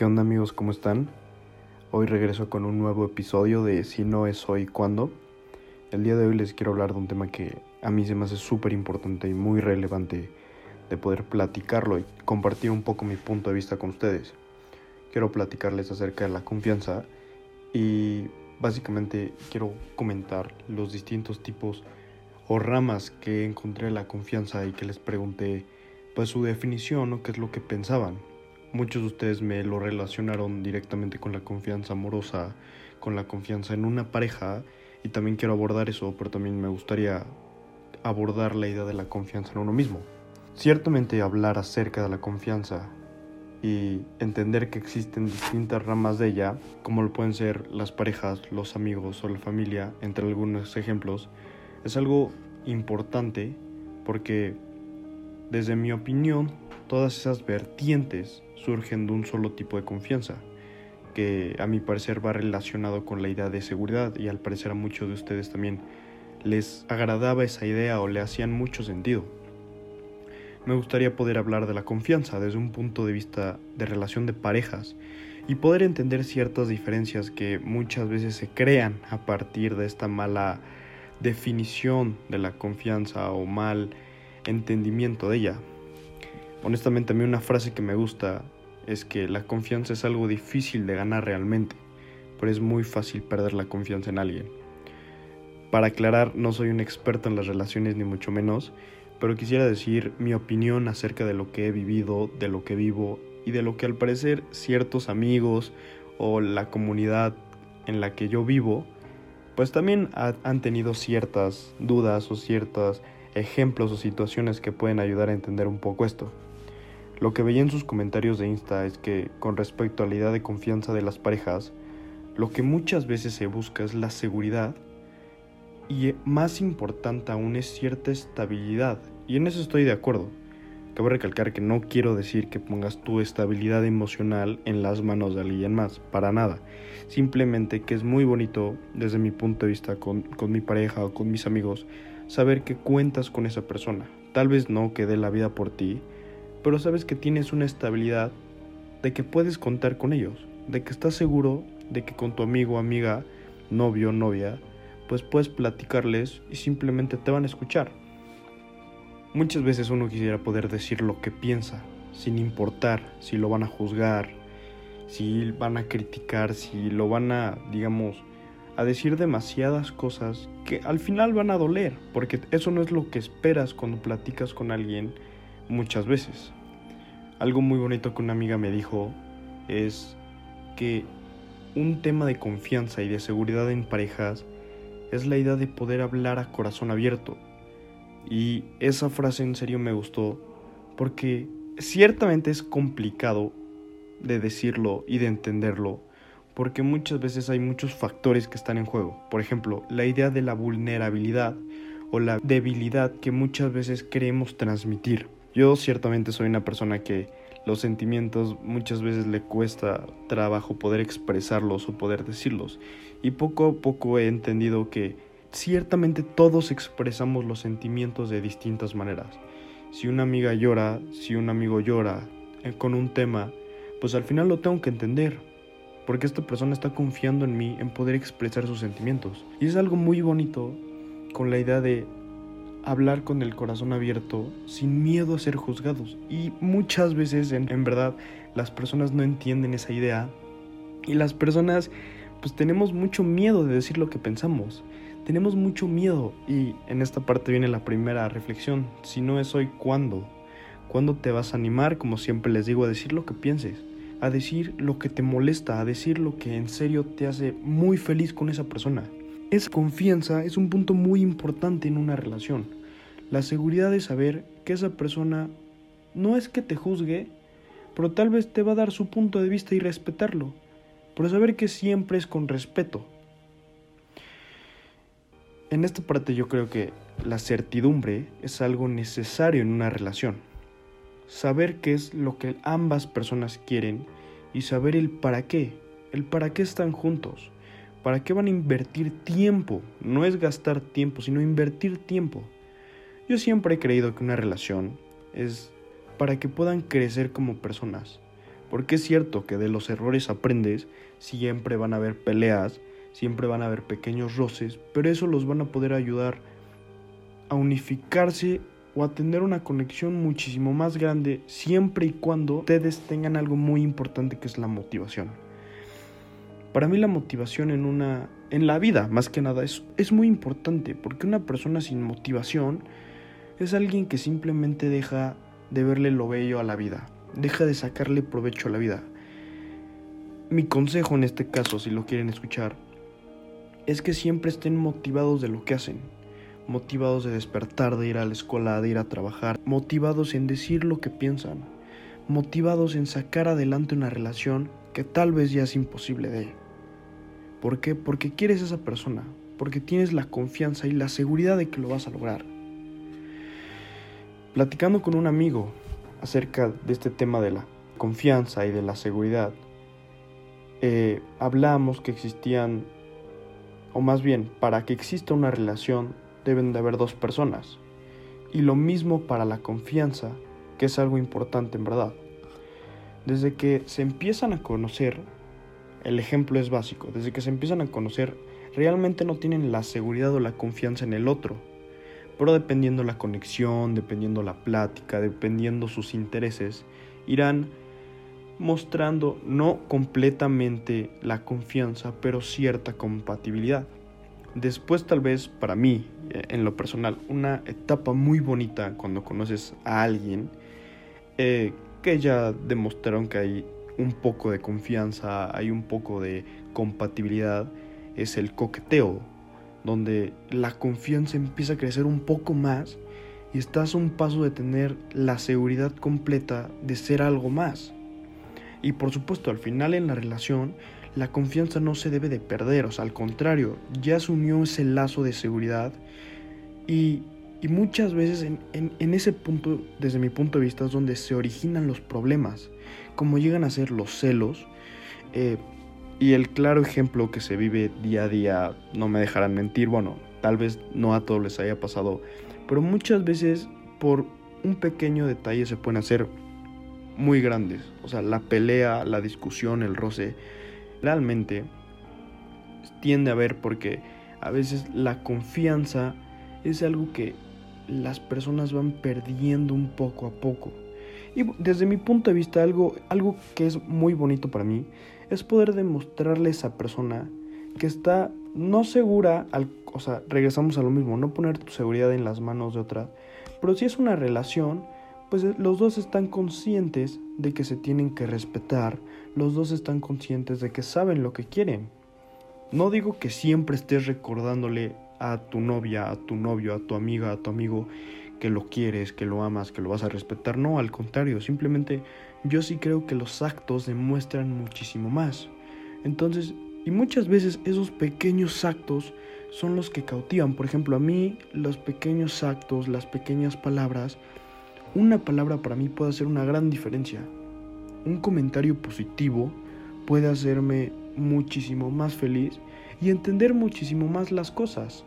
¿Qué onda amigos? ¿Cómo están? Hoy regreso con un nuevo episodio de Si no es hoy, ¿cuándo? El día de hoy les quiero hablar de un tema que a mí se me hace súper importante y muy relevante de poder platicarlo y compartir un poco mi punto de vista con ustedes. Quiero platicarles acerca de la confianza y básicamente quiero comentar los distintos tipos o ramas que encontré en la confianza y que les pregunté pues su definición o qué es lo que pensaban. Muchos de ustedes me lo relacionaron directamente con la confianza amorosa, con la confianza en una pareja y también quiero abordar eso, pero también me gustaría abordar la idea de la confianza en uno mismo. Ciertamente hablar acerca de la confianza y entender que existen distintas ramas de ella, como lo pueden ser las parejas, los amigos o la familia, entre algunos ejemplos, es algo importante porque desde mi opinión todas esas vertientes surgen de un solo tipo de confianza, que a mi parecer va relacionado con la idea de seguridad y al parecer a muchos de ustedes también les agradaba esa idea o le hacían mucho sentido. Me gustaría poder hablar de la confianza desde un punto de vista de relación de parejas y poder entender ciertas diferencias que muchas veces se crean a partir de esta mala definición de la confianza o mal entendimiento de ella. Honestamente a mí una frase que me gusta es que la confianza es algo difícil de ganar realmente, pero es muy fácil perder la confianza en alguien. Para aclarar, no soy un experto en las relaciones ni mucho menos, pero quisiera decir mi opinión acerca de lo que he vivido, de lo que vivo y de lo que al parecer ciertos amigos o la comunidad en la que yo vivo, pues también han tenido ciertas dudas o ciertos ejemplos o situaciones que pueden ayudar a entender un poco esto. Lo que veía en sus comentarios de Insta es que con respecto a la idea de confianza de las parejas, lo que muchas veces se busca es la seguridad y más importante aún es cierta estabilidad. Y en eso estoy de acuerdo. Cabe recalcar que no quiero decir que pongas tu estabilidad emocional en las manos de alguien más, para nada. Simplemente que es muy bonito desde mi punto de vista con, con mi pareja o con mis amigos saber que cuentas con esa persona. Tal vez no que dé la vida por ti, pero sabes que tienes una estabilidad de que puedes contar con ellos, de que estás seguro de que con tu amigo, amiga, novio, novia, pues puedes platicarles y simplemente te van a escuchar. Muchas veces uno quisiera poder decir lo que piensa, sin importar si lo van a juzgar, si van a criticar, si lo van a, digamos, a decir demasiadas cosas que al final van a doler, porque eso no es lo que esperas cuando platicas con alguien muchas veces. Algo muy bonito que una amiga me dijo es que un tema de confianza y de seguridad en parejas es la idea de poder hablar a corazón abierto. Y esa frase en serio me gustó porque ciertamente es complicado de decirlo y de entenderlo porque muchas veces hay muchos factores que están en juego. Por ejemplo, la idea de la vulnerabilidad o la debilidad que muchas veces queremos transmitir. Yo ciertamente soy una persona que los sentimientos muchas veces le cuesta trabajo poder expresarlos o poder decirlos. Y poco a poco he entendido que ciertamente todos expresamos los sentimientos de distintas maneras. Si una amiga llora, si un amigo llora eh, con un tema, pues al final lo tengo que entender. Porque esta persona está confiando en mí en poder expresar sus sentimientos. Y es algo muy bonito con la idea de hablar con el corazón abierto sin miedo a ser juzgados. Y muchas veces, en, en, verdad, las personas no entienden esa idea. Y las personas, pues tenemos mucho miedo de decir lo que pensamos. Tenemos mucho miedo. Y en esta parte viene la primera reflexión. Si no es hoy, ¿cuándo? ¿Cuándo te vas a animar, como siempre les digo, a decir lo que pienses? A decir lo que te molesta, a decir lo que en serio te hace muy feliz con esa persona. Esa confianza es un punto muy importante en una relación. La seguridad de saber que esa persona no es que te juzgue, pero tal vez te va a dar su punto de vista y respetarlo. Pero saber que siempre es con respeto. En esta parte yo creo que la certidumbre es algo necesario en una relación. Saber qué es lo que ambas personas quieren y saber el para qué, el para qué están juntos. ¿Para qué van a invertir tiempo? No es gastar tiempo, sino invertir tiempo. Yo siempre he creído que una relación es para que puedan crecer como personas, Porque es cierto que de los errores aprendes, siempre van a haber peleas, siempre van a haber pequeños roces, pero eso los van a poder ayudar a unificarse o a tener una conexión muchísimo más grande siempre y cuando ustedes tengan algo muy importante que es la motivación. Para mí la motivación en una en la vida, más que nada, es, es muy importante porque una persona sin motivación es alguien que simplemente deja de verle lo bello a la vida, deja de sacarle provecho a la vida. Mi consejo en este caso, si lo quieren escuchar, es que siempre estén motivados de lo que hacen, motivados de despertar, de ir a la escuela, de ir a trabajar, motivados en decir lo que piensan, motivados en sacar adelante una relación que tal vez ya es imposible de. ¿Por qué? Porque quieres a esa persona, porque tienes la confianza y la seguridad de que lo vas a lograr. Platicando con un amigo acerca de este tema de la confianza y de la seguridad, eh, hablamos que existían, o más bien, para que exista una relación deben de haber dos personas. Y lo mismo para la confianza, que es algo importante en verdad. Desde que se empiezan a conocer, el ejemplo es básico, desde que se empiezan a conocer, realmente no tienen la seguridad o la confianza en el otro. Pero dependiendo la conexión, dependiendo la plática, dependiendo sus intereses, irán mostrando no completamente la confianza, pero cierta compatibilidad. Después tal vez para mí, eh, en lo personal, una etapa muy bonita cuando conoces a alguien eh, que ya demostraron que hay un poco de confianza, hay un poco de compatibilidad, es el coqueteo, donde la confianza empieza a crecer un poco más y estás a un paso de tener la seguridad completa de ser algo más. Y por supuesto, al final en la relación, la confianza no se debe de perder, o sea, al contrario, ya se unió ese lazo de seguridad y, muchas veces en, ese punto, desde mi punto de vista, es donde se originan los problemas, como llegan a ser los celos. Eh, y el claro ejemplo que se vive día a día, no me dejarán mentir, bueno, tal vez no a todos les haya pasado, pero muchas veces por un pequeño detalle se pueden hacer muy grandes. O sea, la pelea, la discusión, el roce, realmente tiende a ver porque a veces la confianza es algo que las personas van perdiendo un poco a poco. Y desde mi punto de vista, algo, algo que es muy bonito para mí es poder demostrarle a esa persona que está no segura, al, o sea, regresamos a lo mismo, no poner tu seguridad en las manos de otra, pero si es una relación, pues eh, los dos están conscientes de que se tienen que respetar, los dos están conscientes de que saben lo que quieren. No digo que siempre estés recordándole a tu novia, a tu novio, a tu amiga, a tu amigo que lo quieres, que lo amas, que lo vas a respetar. No, al contrario, simplemente yo sí creo que los actos demuestran muchísimo más. Entonces, y muchas veces esos pequeños actos son los que cautivan. Por ejemplo, a mí los pequeños actos, las pequeñas palabras, una palabra para mí puede hacer una gran diferencia. Un comentario positivo puede hacerme muchísimo más feliz y entender muchísimo más las cosas.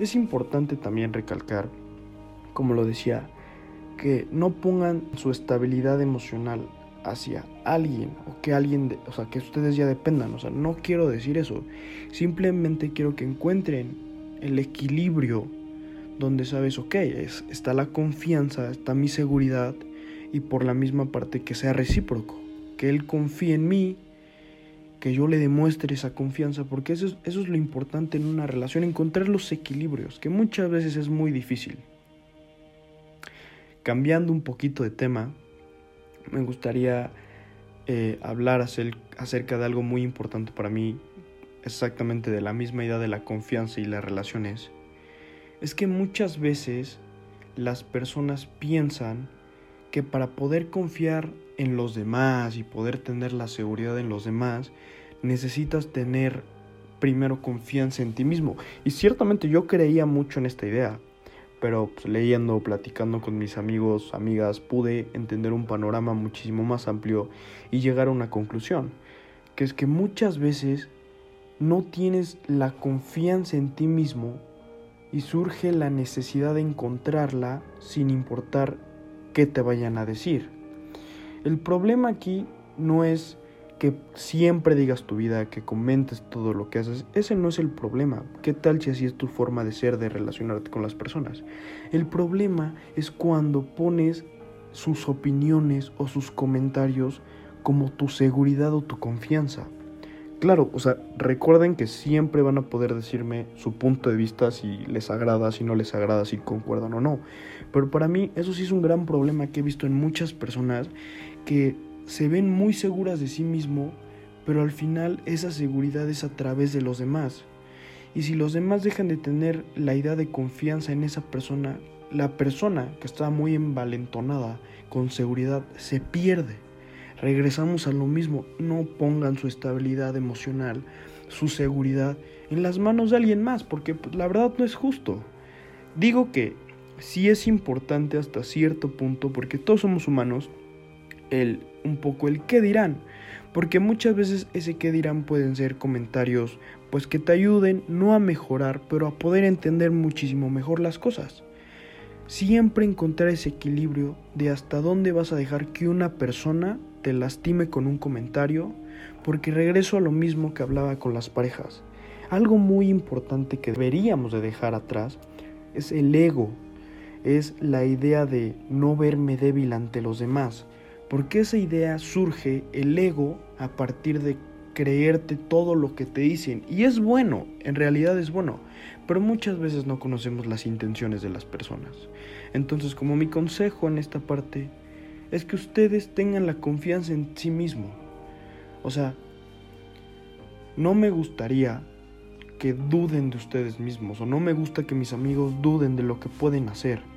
Es importante también recalcar, como lo decía, que no pongan su estabilidad emocional hacia alguien o que alguien, o sea, que ustedes ya dependan, o sea, no quiero decir eso. Simplemente quiero que encuentren el equilibrio donde sabes, ok, es, está la confianza, está mi seguridad y por la misma parte que sea recíproco, que él confíe en mí, que yo le demuestre esa confianza, porque eso es, eso es lo importante en una relación, encontrar los equilibrios, que muchas veces es muy difícil. Cambiando un poquito de tema, me gustaría eh, hablar acerca de algo muy importante para mí, exactamente de la misma idea de la confianza y las relaciones es que muchas veces las personas piensan que para poder confiar en los demás y poder tener la seguridad en los demás, necesitas tener primero confianza en ti mismo. Y ciertamente yo creía mucho en esta idea, pero pues, leyendo, platicando con mis amigos, amigas, pude entender un panorama muchísimo más amplio y llegar a una conclusión, que es que muchas veces no tienes la confianza en ti mismo y surge la necesidad de encontrarla sin importar qué te vayan a decir. El problema aquí no es que siempre digas tu vida, que comentes todo lo que haces. Ese no es el problema. ¿Qué tal si así es tu forma de ser, de relacionarte con las personas? El problema es cuando pones sus opiniones o sus comentarios como tu seguridad o tu confianza. Claro, o sea, recuerden que siempre van a poder decirme su punto de vista si les agrada, si no les agrada, si concuerdan o no. Pero para mí eso sí es un gran problema que he visto en muchas personas que se ven muy seguras de sí mismo, pero al final esa seguridad es a través de los demás. Y si los demás dejan de tener la idea de confianza en esa persona, la persona que está muy envalentonada con seguridad se pierde regresamos a lo mismo, no pongan su estabilidad emocional, su seguridad en las manos de alguien más, porque pues, la verdad no es justo. Digo que sí es importante hasta cierto punto, porque todos somos humanos, el un poco el qué dirán, porque muchas veces ese qué dirán pueden ser comentarios pues que te ayuden no a mejorar, pero a poder entender muchísimo mejor las cosas. Siempre encontrar ese equilibrio de hasta dónde vas a dejar que una persona te lastime con un comentario, porque regreso a lo mismo que hablaba con las parejas. Algo muy importante que deberíamos de dejar atrás es el ego, es la idea de no verme débil ante los demás, porque esa idea surge el ego a partir de creerte todo lo que te dicen y es bueno, en realidad es bueno, pero muchas veces no conocemos las intenciones de las personas. Entonces, como mi consejo en esta parte es que ustedes tengan la confianza en sí mismo. O sea, no me gustaría que duden de ustedes mismos o no me gusta que mis amigos duden de lo que pueden hacer.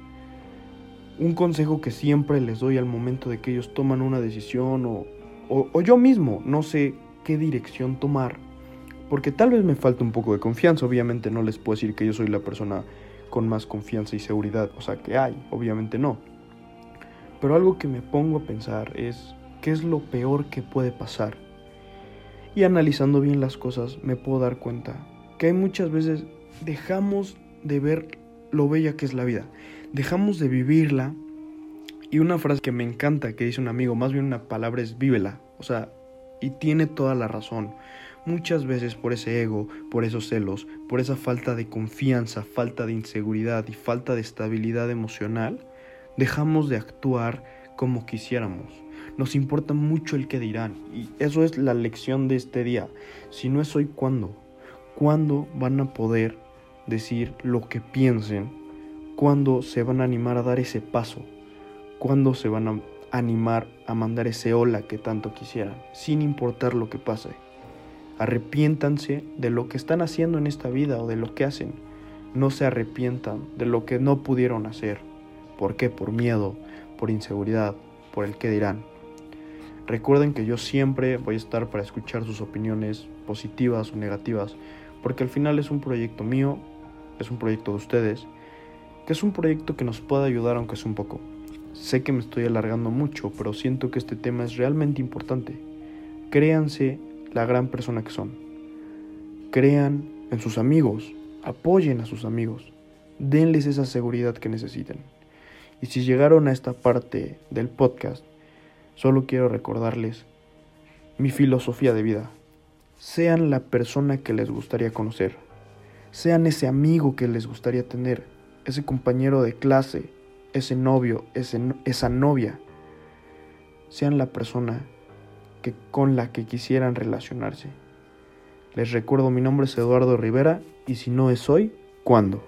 Un consejo que siempre les doy al momento de que ellos toman una decisión o, o, yo mismo no sé qué dirección tomar, porque tal vez me falta un poco de confianza, obviamente no les puedo decir que yo soy la persona con más confianza y seguridad, o sea que hay, obviamente no. Pero algo que me pongo a pensar es qué es lo peor que puede pasar. Y analizando bien las cosas me puedo dar cuenta que hay muchas veces dejamos de ver lo bella que es la vida. Dejamos de vivirla. Y una frase que me encanta que dice un amigo, más bien una palabra es vívela. O sea, y tiene toda la razón. Muchas veces por ese ego, por esos celos, por esa falta de confianza, falta de inseguridad y falta de estabilidad emocional, dejamos de actuar como quisiéramos. Nos importa mucho el que dirán. Y eso es la lección de este día. Si no es hoy, ¿cuándo? ¿Cuándo van a poder decir lo que piensen? ¿Cuándo se van a animar a dar ese paso? ¿Cuándo se van a animar a mandar ese hola que tanto quisieran? Sin importar lo que pase. Arrepiéntanse de lo que están haciendo en esta vida o de lo que hacen. No se arrepientan de lo que no pudieron hacer. ¿Por qué? Por miedo, por inseguridad, por el qué dirán. Recuerden que yo siempre voy a estar para escuchar sus opiniones positivas o negativas, porque al final es un proyecto mío, es un proyecto de ustedes, que es un proyecto que nos puede ayudar aunque sea un poco. Sé que me estoy alargando mucho, pero siento que este tema es realmente importante. Créanse la gran persona que son. Crean en sus amigos, apoyen a sus amigos, denles esa seguridad que necesiten. Y si llegaron a esta parte del podcast, solo quiero recordarles mi filosofía de vida. Sean la persona que les gustaría conocer. Sean ese amigo que les gustaría tener. Ese compañero de clase. Ese novio. esa novia. Sean la persona que, con la que quisieran relacionarse. Les recuerdo mi nombre es Eduardo Rivera y si no es hoy, ¿cuándo?